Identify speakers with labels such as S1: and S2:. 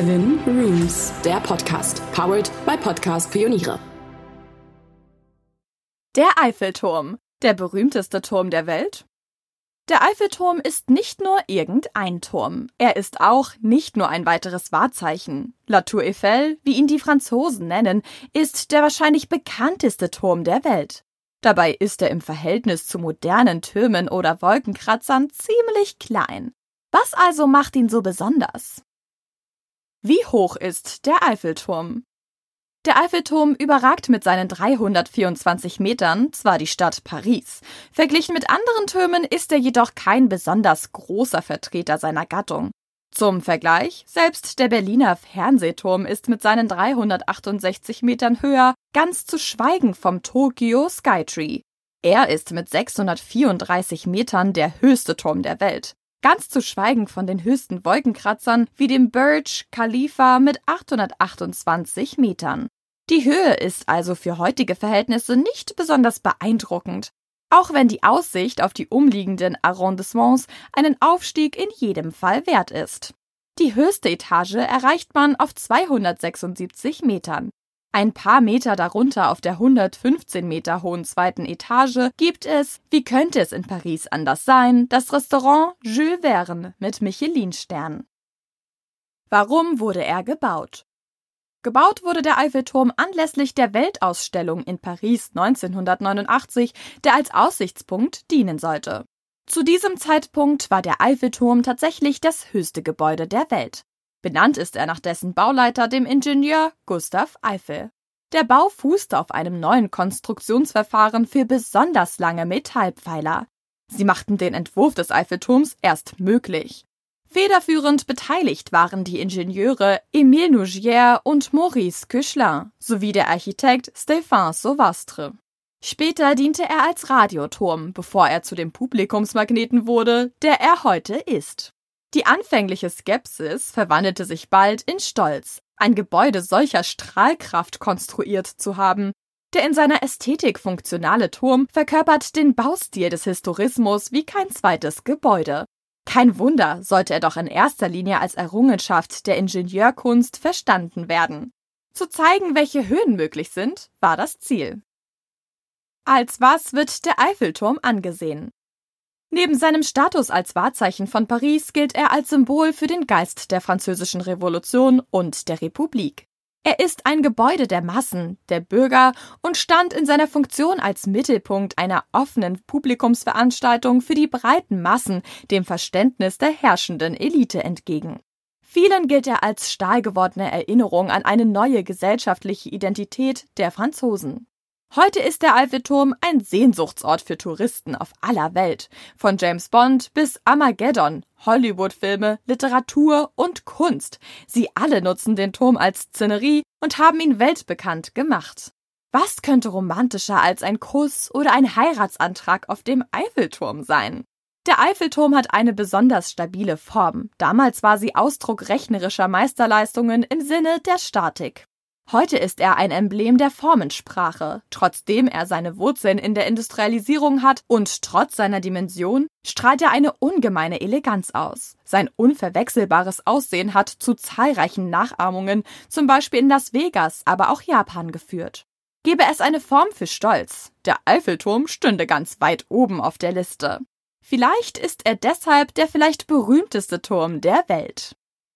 S1: Seven Rooms, der Podcast, powered by Podcast Pioniere.
S2: Der Eiffelturm, der berühmteste Turm der Welt? Der Eiffelturm ist nicht nur irgendein Turm. Er ist auch nicht nur ein weiteres Wahrzeichen. La Tour Eiffel, wie ihn die Franzosen nennen, ist der wahrscheinlich bekannteste Turm der Welt. Dabei ist er im Verhältnis zu modernen Türmen oder Wolkenkratzern ziemlich klein. Was also macht ihn so besonders? Wie hoch ist der Eiffelturm? Der Eiffelturm überragt mit seinen 324 Metern zwar die Stadt Paris, verglichen mit anderen Türmen ist er jedoch kein besonders großer Vertreter seiner Gattung. Zum Vergleich, selbst der Berliner Fernsehturm ist mit seinen 368 Metern höher, ganz zu schweigen vom Tokyo Skytree. Er ist mit 634 Metern der höchste Turm der Welt. Ganz zu schweigen von den höchsten Wolkenkratzern wie dem Burj Khalifa mit 828 Metern. Die Höhe ist also für heutige Verhältnisse nicht besonders beeindruckend, auch wenn die Aussicht auf die umliegenden Arrondissements einen Aufstieg in jedem Fall wert ist. Die höchste Etage erreicht man auf 276 Metern. Ein paar Meter darunter auf der 115 Meter hohen zweiten Etage gibt es, wie könnte es in Paris anders sein, das Restaurant Jules Verne mit Michelin-Stern. Warum wurde er gebaut? Gebaut wurde der Eiffelturm anlässlich der Weltausstellung in Paris 1989, der als Aussichtspunkt dienen sollte. Zu diesem Zeitpunkt war der Eiffelturm tatsächlich das höchste Gebäude der Welt. Benannt ist er nach dessen Bauleiter, dem Ingenieur Gustav Eiffel. Der Bau fußte auf einem neuen Konstruktionsverfahren für besonders lange Metallpfeiler. Sie machten den Entwurf des Eiffelturms erst möglich. Federführend beteiligt waren die Ingenieure Émile Nougier und Maurice Cuchelin sowie der Architekt Stéphane Sauvastre. Später diente er als Radioturm, bevor er zu dem Publikumsmagneten wurde, der er heute ist. Die anfängliche Skepsis verwandelte sich bald in Stolz, ein Gebäude solcher Strahlkraft konstruiert zu haben. Der in seiner Ästhetik funktionale Turm verkörpert den Baustil des Historismus wie kein zweites Gebäude. Kein Wunder, sollte er doch in erster Linie als Errungenschaft der Ingenieurkunst verstanden werden. Zu zeigen, welche Höhen möglich sind, war das Ziel. Als was wird der Eiffelturm angesehen? Neben seinem Status als Wahrzeichen von Paris gilt er als Symbol für den Geist der französischen Revolution und der Republik. Er ist ein Gebäude der Massen, der Bürger und stand in seiner Funktion als Mittelpunkt einer offenen Publikumsveranstaltung für die breiten Massen dem Verständnis der herrschenden Elite entgegen. Vielen gilt er als stahlgewordene Erinnerung an eine neue gesellschaftliche Identität der Franzosen. Heute ist der Eiffelturm ein Sehnsuchtsort für Touristen auf aller Welt, von James Bond bis Armageddon, Hollywood-Filme, Literatur und Kunst. Sie alle nutzen den Turm als Szenerie und haben ihn weltbekannt gemacht. Was könnte romantischer als ein Kuss oder ein Heiratsantrag auf dem Eiffelturm sein? Der Eiffelturm hat eine besonders stabile Form. Damals war sie Ausdruck rechnerischer Meisterleistungen im Sinne der Statik. Heute ist er ein Emblem der Formensprache. Trotzdem er seine Wurzeln in der Industrialisierung hat und trotz seiner Dimension strahlt er eine ungemeine Eleganz aus. Sein unverwechselbares Aussehen hat zu zahlreichen Nachahmungen, zum Beispiel in Las Vegas, aber auch Japan geführt. Gäbe es eine Form für Stolz, der Eiffelturm stünde ganz weit oben auf der Liste. Vielleicht ist er deshalb der vielleicht berühmteste Turm der Welt.